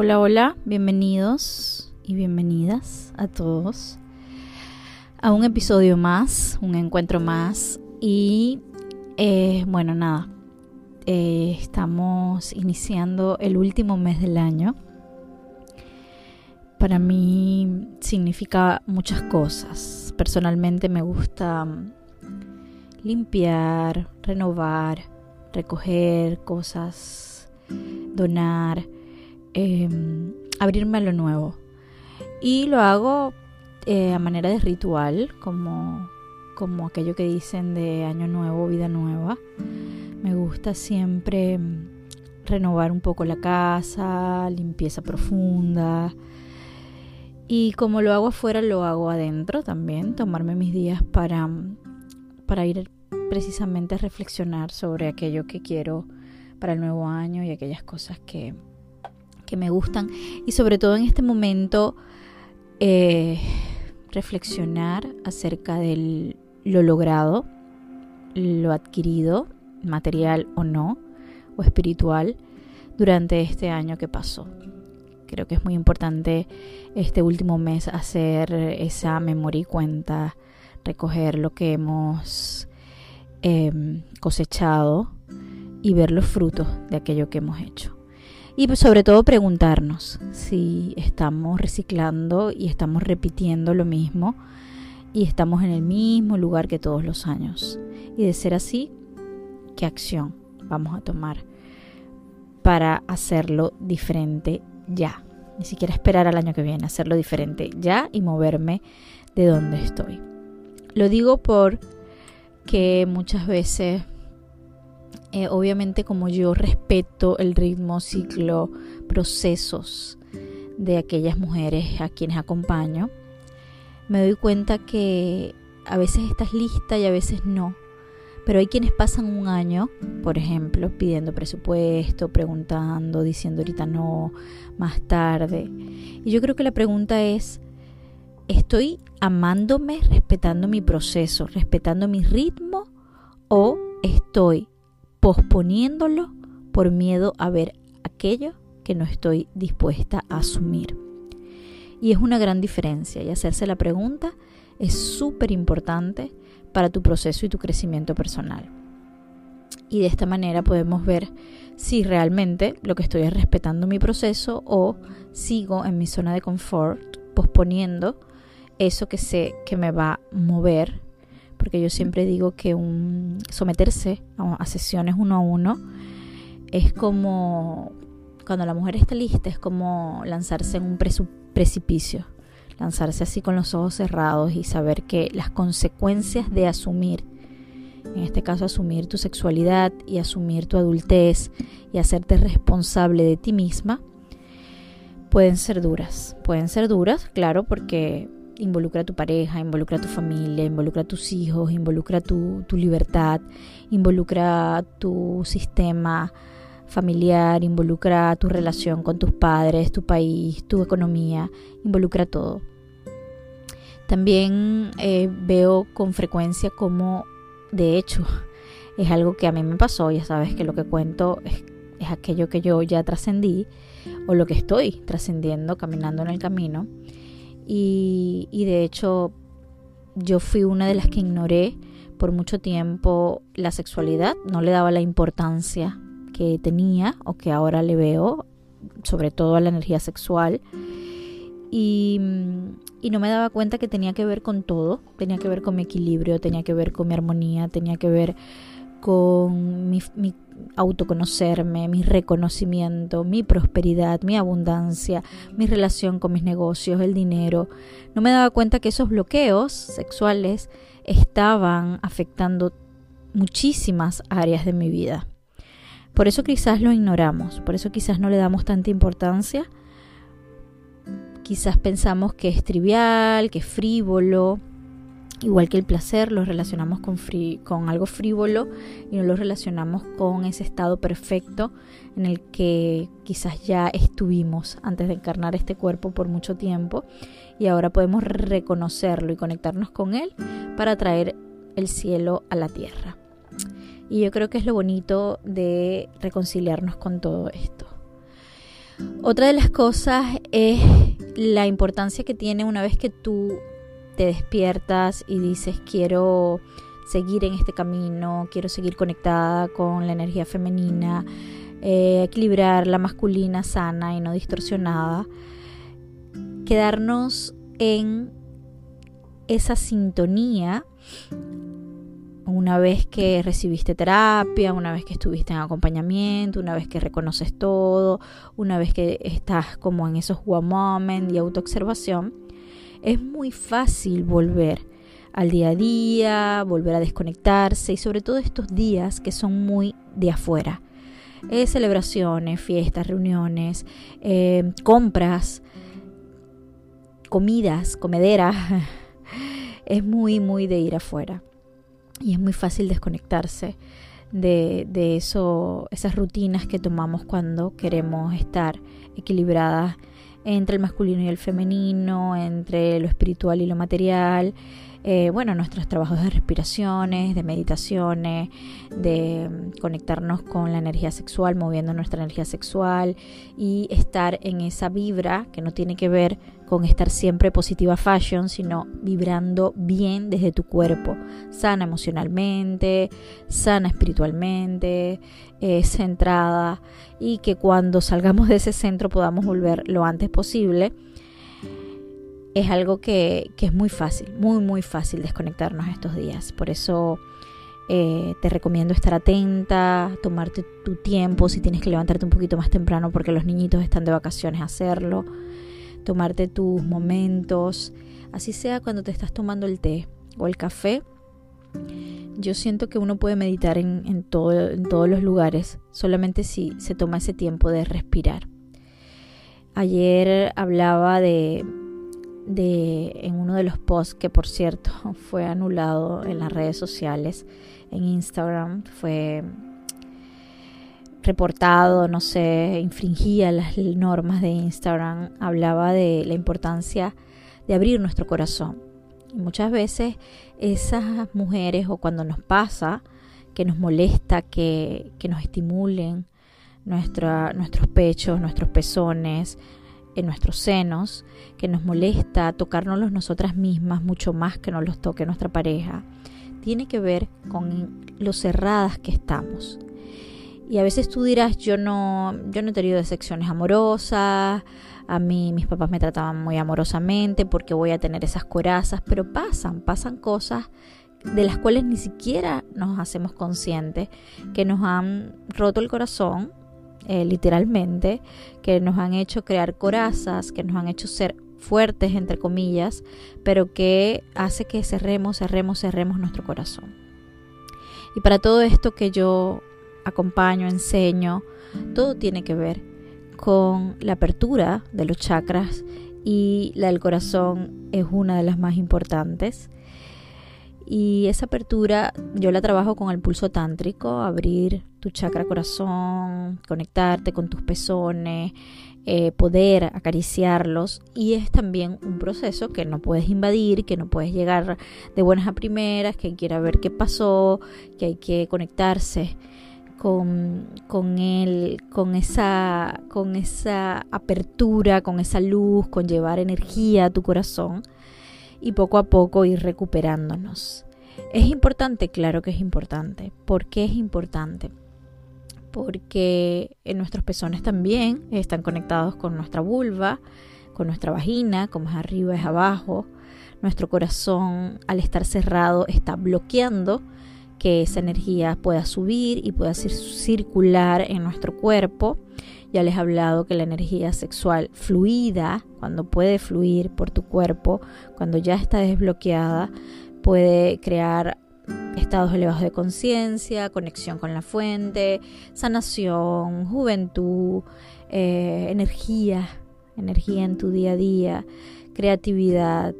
Hola, hola, bienvenidos y bienvenidas a todos a un episodio más, un encuentro más y eh, bueno, nada, eh, estamos iniciando el último mes del año. Para mí significa muchas cosas. Personalmente me gusta limpiar, renovar, recoger cosas, donar Em, abrirme a lo nuevo. Y lo hago eh, a manera de ritual, como, como aquello que dicen de año nuevo, vida nueva. Me gusta siempre em, renovar un poco la casa, limpieza profunda. Y como lo hago afuera, lo hago adentro también, tomarme mis días para, para ir precisamente a reflexionar sobre aquello que quiero para el nuevo año y aquellas cosas que, que me gustan y sobre todo en este momento eh, reflexionar acerca de lo logrado, lo adquirido, material o no, o espiritual, durante este año que pasó. Creo que es muy importante este último mes hacer esa memoria y cuenta, recoger lo que hemos em, cosechado y ver los frutos de aquello que hemos hecho. Y sobre todo preguntarnos si estamos reciclando y estamos repitiendo lo mismo y estamos en el mismo lugar que todos los años. Y de ser así, ¿qué acción vamos a tomar para hacerlo diferente ya? Ni siquiera esperar al año que viene, hacerlo diferente ya y moverme de donde estoy. Lo digo por que muchas veces eh, obviamente como yo respeto el ritmo, ciclo, procesos de aquellas mujeres a quienes acompaño, me doy cuenta que a veces estás lista y a veces no. Pero hay quienes pasan un año, por ejemplo, pidiendo presupuesto, preguntando, diciendo ahorita no, más tarde. Y yo creo que la pregunta es, ¿estoy amándome, respetando mi proceso, respetando mi ritmo o estoy posponiéndolo por miedo a ver aquello que no estoy dispuesta a asumir. Y es una gran diferencia y hacerse la pregunta es súper importante para tu proceso y tu crecimiento personal. Y de esta manera podemos ver si realmente lo que estoy es respetando mi proceso o sigo en mi zona de confort posponiendo eso que sé que me va a mover porque yo siempre digo que un someterse a, sesiones uno a uno es como cuando la mujer está lista, es como lanzarse en un precipicio, lanzarse así con los ojos cerrados y saber que las consecuencias de asumir, en este caso asumir tu sexualidad y asumir tu adultez y hacerte responsable de ti misma, pueden ser duras. Pueden ser duras, claro, porque involucra a tu pareja, involucra a tu familia, involucra a tus hijos, involucra tu, tu libertad, involucra tu sistema familiar, involucra tu relación con tus padres, tu país, tu economía, involucra todo. También eh, veo con frecuencia como, de hecho, es algo que a mí me pasó, ya sabes que lo que cuento es, es aquello que yo ya trascendí o lo que estoy trascendiendo, caminando en el camino. Y, de hecho yo fui una de las que ignoré por mucho tiempo la sexualidad, no le daba la importancia que tenía o que ahora le veo, sobre todo a la energía sexual. Y, y, no me daba cuenta que tenía que ver con todo, tenía que ver con mi equilibrio, tenía que ver con mi armonía, tenía que ver con mi, autoconocerme, mi reconocimiento, mi prosperidad, mi abundancia, mi relación con mis negocios, el dinero. No me daba cuenta que esos bloqueos sexuales estaban afectando muchísimas áreas de mi vida. Por eso quizás lo ignoramos, por eso quizás no le damos tanta importancia. Quizás pensamos que es trivial, que es frívolo, Igual que el placer, lo relacionamos con, con algo frívolo y no lo relacionamos con ese estado perfecto en el que quizás ya estuvimos antes de encarnar este cuerpo por mucho tiempo y ahora podemos reconocerlo y conectarnos con él para traer el cielo a la tierra. Y yo creo que es lo bonito de reconciliarnos con todo esto. Otra de las cosas es la importancia que tiene una vez que tú te despiertas y dices quiero seguir en este camino, quiero seguir conectada con la energía femenina, eh, equilibrar la masculina sana y no distorsionada, quedarnos en esa sintonía una vez que recibiste terapia, una vez que estuviste en acompañamiento, una vez que reconoces todo, una vez que estás como en esos one moment y autoobservación, es muy fácil volver al día a día, volver a desconectarse y sobre todo estos días que son muy de afuera. Eh, celebraciones, fiestas, reuniones, eh, compras, comidas, comederas. es muy, muy de ir afuera. Y es muy fácil desconectarse de, de esas rutinas que tomamos cuando queremos estar equilibradas entre el masculino y el femenino, entre lo espiritual y lo material, eh, bueno, nuestros trabajos de respiraciones, de meditaciones, de mm, conectarnos con la energía sexual, moviendo nuestra energía sexual y estar en esa vibra que no tiene que ver con estar siempre positiva fashion, sino vibrando bien desde tu cuerpo, sana emocionalmente, sana espiritualmente, eh, centrada y que cuando salgamos de ese centro podamos volver lo antes posible es algo que, es muy fácil, muy, muy fácil desconectarnos estos días. Por eso eh, te recomiendo estar atenta, tomarte tu tiempo, si tienes que levantarte un poquito más temprano porque los niñitos están de vacaciones, hacerlo, tomarte tus momentos, así sea cuando te estás tomando el té o el café. Yo siento que uno puede meditar en, en todos los lugares, solamente si se toma ese tiempo de respirar. Ayer hablaba de, de, en uno de los posts que por cierto fue anulado en las redes sociales, en Instagram, fue reportado, no sé, infringía las normas de Instagram, hablaba de la importancia de abrir nuestro corazón. Y muchas veces esas mujeres o cuando nos pasa que nos molesta que, que nos estimulen nuestra, nuestros pechos, nuestros pezones, en nuestros senos, que nos molesta tocarnos nosotras mismas mucho más que nos los toque nuestra pareja, tiene que ver con lo cerradas que estamos. Y a veces tú dirás, yo no, yo no he tenido decepciones amorosas, a mí mis papás me trataban muy amorosamente porque voy a tener esas corazas, pero pasan, pasan cosas de las cuales ni siquiera nos hacemos conscientes, que nos han roto el corazón eh, literalmente, que nos han hecho crear corazas, que nos han hecho ser fuertes, entre comillas, pero que hace que cerremos, cerremos, cerremos nuestro corazón. Y para todo esto que yo acompaño, enseño, todo tiene que ver con la apertura de los chakras y la del corazón es una de las más importantes. Y esa apertura yo la trabajo con el pulso tántrico, abrir tu chakra corazón, conectarte con tus pezones, eh, poder acariciarlos. Y es también un proceso que no puedes invadir, que no puedes llegar de buenas a primeras, que hay ver qué pasó, que hay que conectarse con, con él, con esa, con esa apertura, con esa luz, con llevar energía a tu corazón y poco a poco ir recuperándonos. ¿Es importante? Claro que es importante. ¿Por qué es importante? Porque en nuestros pezones también están conectados con nuestra vulva, con nuestra vagina, como es arriba es abajo. Nuestro corazón al estar cerrado está bloqueando que esa energía pueda subir y pueda circular en nuestro cuerpo. Ya les he hablado que la energía sexual fluida, cuando puede fluir por tu cuerpo, cuando ya está desbloqueada, puede crear estados elevados de conciencia, conexión con la fuente, sanación, juventud, eh, energía, energía en tu día a día, creatividad.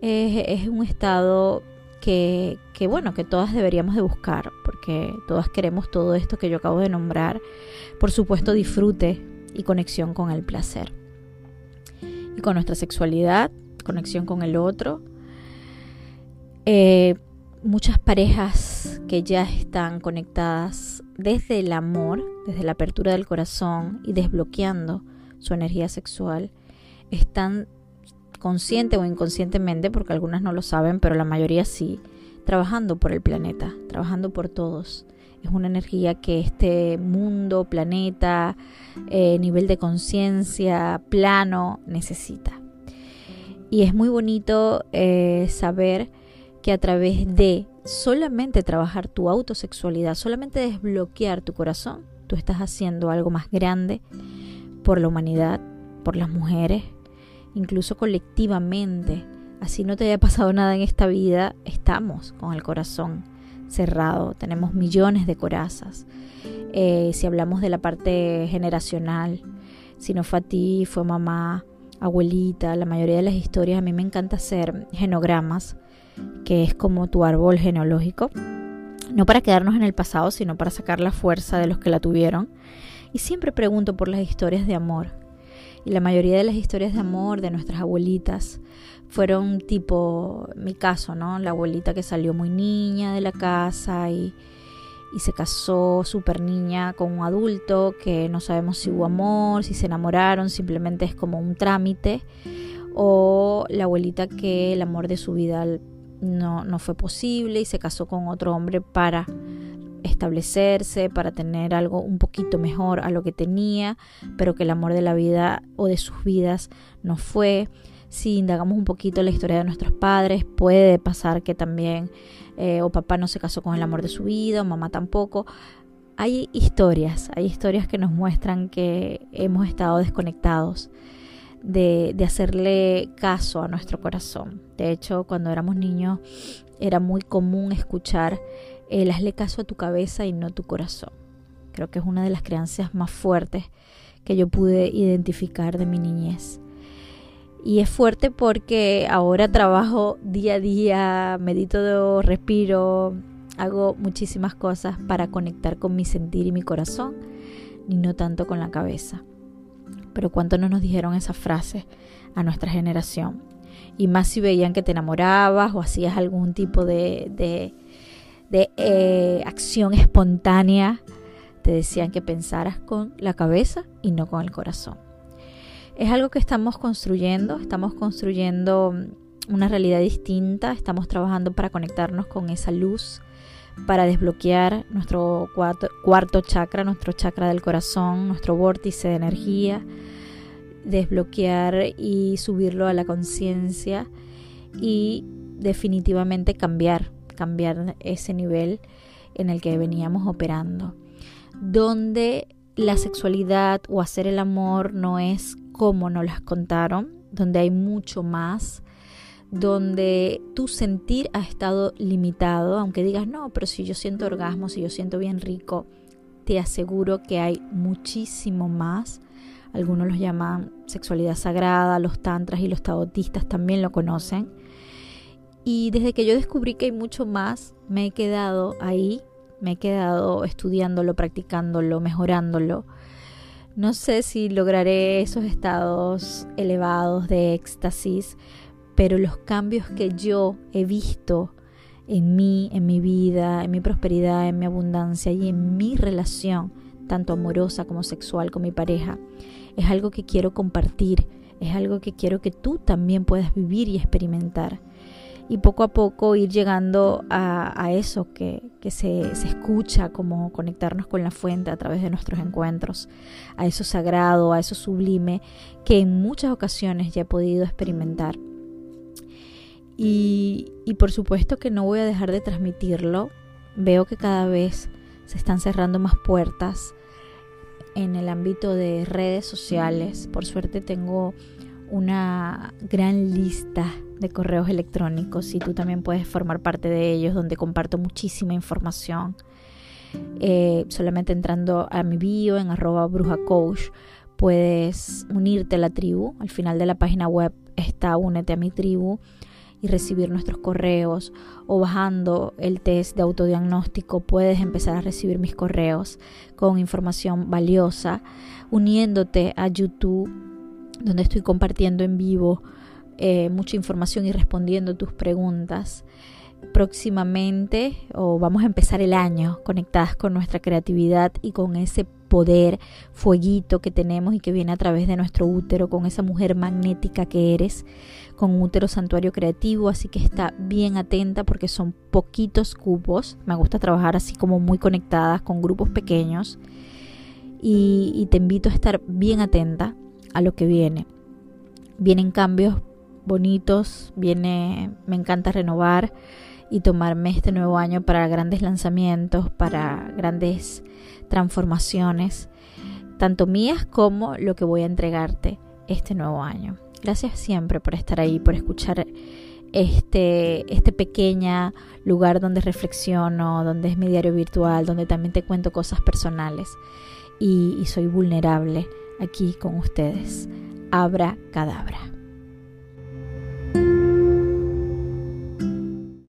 es un estado que, bueno, que todas deberíamos de buscar, porque todas queremos todo esto que yo acabo de nombrar. Por supuesto, disfrute y conexión con el placer. Y con nuestra sexualidad, conexión con el otro. Eh, muchas parejas que ya están conectadas desde el amor, desde la apertura del corazón y desbloqueando su energía sexual, están consciente o inconscientemente, porque algunas no lo saben, pero la mayoría sí, trabajando por el planeta, trabajando por todos. Es una energía que este mundo, planeta, eh, nivel de conciencia, plano, necesita. Y es muy bonito eh, saber que a través de solamente trabajar tu autosexualidad, solamente desbloquear tu corazón, tú estás haciendo algo más grande por la humanidad, por las mujeres, incluso colectivamente. Así no te haya pasado nada en esta vida, estamos con el corazón cerrado, tenemos millones de corazas. Eh, si hablamos de la parte generacional, si no fue a ti, fue mamá, abuelita, la mayoría de las historias, a mí me encanta hacer genogramas, que es como tu árbol genealógico, no para quedarnos en el pasado, sino para sacar la fuerza de los que la tuvieron. Y siempre pregunto por las historias de amor. Y la mayoría de las historias de amor de nuestras abuelitas fueron tipo mi caso, ¿no? La abuelita que salió muy niña de la casa y, y se casó súper niña con un adulto que no sabemos si hubo amor, si se enamoraron, simplemente es como un trámite. O la abuelita que el amor de su vida no, no fue posible y se casó con otro hombre para establecerse, para tener algo un poquito mejor a lo que tenía, pero que el amor de la vida o de sus vidas no fue. Si indagamos un poquito la historia de nuestros padres, puede pasar que también eh, o papá no se casó con el amor de su vida, o mamá tampoco. Hay historias, hay historias que nos muestran que hemos estado desconectados de, de hacerle caso a nuestro corazón. De hecho, cuando éramos niños era muy común escuchar el hazle caso a tu cabeza y no a tu corazón. Creo que es una de las creencias más fuertes que yo pude identificar de mi niñez. Y es fuerte porque ahora trabajo día a día, medito, respiro, hago muchísimas cosas para conectar con mi sentir y mi corazón, y no tanto con la cabeza. Pero cuánto no nos dijeron esa frase a nuestra generación. Y más si veían que te enamorabas o hacías algún tipo de, de de eh, acción espontánea, te decían que pensaras con la cabeza y no con el corazón. Es algo que estamos construyendo, estamos construyendo una realidad distinta, estamos trabajando para conectarnos con esa luz, para desbloquear nuestro cuarto chakra, nuestro chakra del corazón, nuestro vórtice de energía, desbloquear y subirlo a la conciencia y definitivamente cambiar cambiar ese nivel en el que veníamos operando, donde la sexualidad o hacer el amor no es como nos las contaron, donde hay mucho más, donde tu sentir ha estado limitado, aunque digas, no, pero si yo siento orgasmo, si yo siento bien rico, te aseguro que hay muchísimo más. Algunos los llaman sexualidad sagrada, los tantras y los taotistas también lo conocen. Y desde que yo descubrí que hay mucho más, me he quedado ahí, me he quedado estudiándolo, practicándolo, mejorándolo. No sé si lograré esos estados elevados de éxtasis, pero los cambios que yo he visto en mí, en mi vida, en mi prosperidad, en mi abundancia y en mi relación, tanto amorosa como sexual con mi pareja, es algo que quiero compartir, es algo que quiero que tú también puedas vivir y experimentar y poco a poco ir llegando a, eso que, se, se, escucha como conectarnos con la fuente a través de nuestros encuentros, a eso sagrado, a eso sublime que en muchas ocasiones ya he podido experimentar. Y, y por supuesto que no voy a dejar de transmitirlo, veo que cada vez se están cerrando más puertas en el ámbito de redes sociales. Por suerte tengo una gran lista de correos electrónicos y tú también puedes formar parte de ellos donde comparto muchísima información. Eh, solamente entrando a mi bio en arroba brujacoach puedes unirte a la tribu. Al final de la página web está únete a mi tribu y recibir nuestros correos o bajando el test de autodiagnóstico puedes empezar a recibir mis correos con información valiosa uniéndote a YouTube donde estoy compartiendo en vivo eh, mucha información y respondiendo tus preguntas. próximamente o vamos a empezar el año conectadas con nuestra creatividad y con ese poder, fueguito que tenemos y que viene a través de nuestro útero, con esa mujer magnética que eres, con un útero santuario creativo, así que está bien atenta porque son poquitos cupos, me gusta trabajar así como muy conectadas con grupos pequeños. Y, y te invito a estar bien atenta a lo que viene. Vienen cambios bonitos, viene, me encanta renovar y tomarme este nuevo año para grandes lanzamientos, para grandes transformaciones, tanto mías como lo que voy a entregarte este nuevo año. Gracias siempre por estar ahí, por escuchar este, este pequeño lugar donde reflexiono, donde es mi diario virtual, donde también te cuento cosas personales y, y soy vulnerable aquí con ustedes. Abra cadabra.